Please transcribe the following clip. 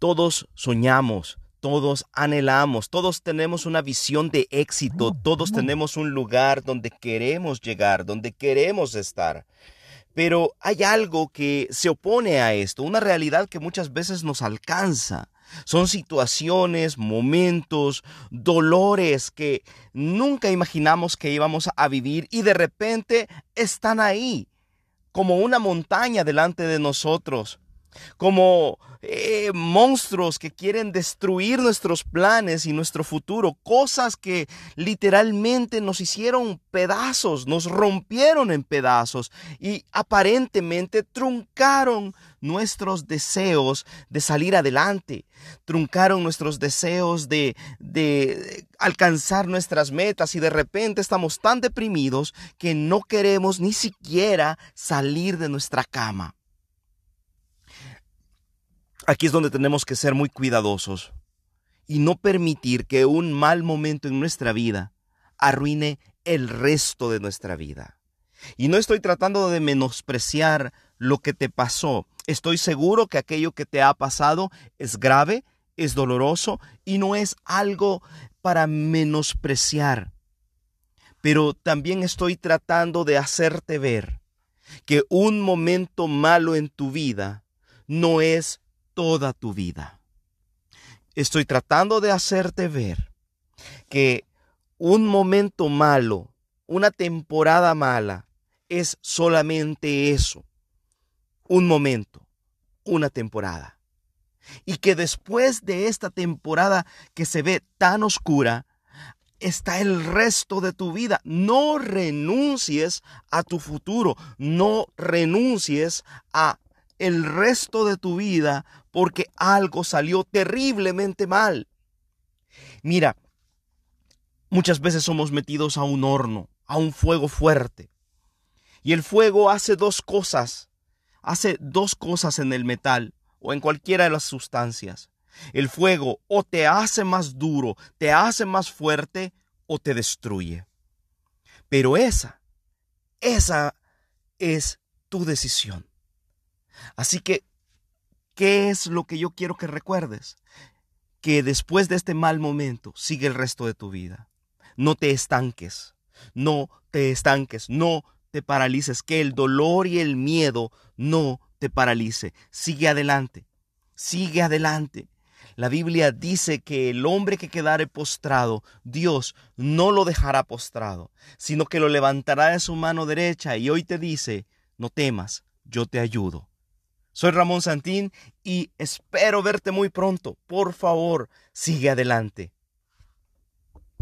Todos soñamos, todos anhelamos, todos tenemos una visión de éxito, todos tenemos un lugar donde queremos llegar, donde queremos estar. Pero hay algo que se opone a esto, una realidad que muchas veces nos alcanza. Son situaciones, momentos, dolores que nunca imaginamos que íbamos a vivir y de repente están ahí, como una montaña delante de nosotros como eh, monstruos que quieren destruir nuestros planes y nuestro futuro, cosas que literalmente nos hicieron pedazos, nos rompieron en pedazos y aparentemente truncaron nuestros deseos de salir adelante, truncaron nuestros deseos de, de alcanzar nuestras metas y de repente estamos tan deprimidos que no queremos ni siquiera salir de nuestra cama. Aquí es donde tenemos que ser muy cuidadosos y no permitir que un mal momento en nuestra vida arruine el resto de nuestra vida. Y no estoy tratando de menospreciar lo que te pasó. Estoy seguro que aquello que te ha pasado es grave, es doloroso y no es algo para menospreciar. Pero también estoy tratando de hacerte ver que un momento malo en tu vida no es toda tu vida. Estoy tratando de hacerte ver que un momento malo, una temporada mala, es solamente eso. Un momento, una temporada. Y que después de esta temporada que se ve tan oscura, está el resto de tu vida. No renuncies a tu futuro, no renuncies a el resto de tu vida porque algo salió terriblemente mal. Mira, muchas veces somos metidos a un horno, a un fuego fuerte. Y el fuego hace dos cosas. Hace dos cosas en el metal o en cualquiera de las sustancias. El fuego o te hace más duro, te hace más fuerte o te destruye. Pero esa, esa es tu decisión. Así que, ¿qué es lo que yo quiero que recuerdes? Que después de este mal momento sigue el resto de tu vida. No te estanques, no te estanques, no te paralices, que el dolor y el miedo no te paralice. Sigue adelante, sigue adelante. La Biblia dice que el hombre que quedare postrado, Dios no lo dejará postrado, sino que lo levantará de su mano derecha y hoy te dice, no temas, yo te ayudo. Soy Ramón Santín y espero verte muy pronto. Por favor, sigue adelante.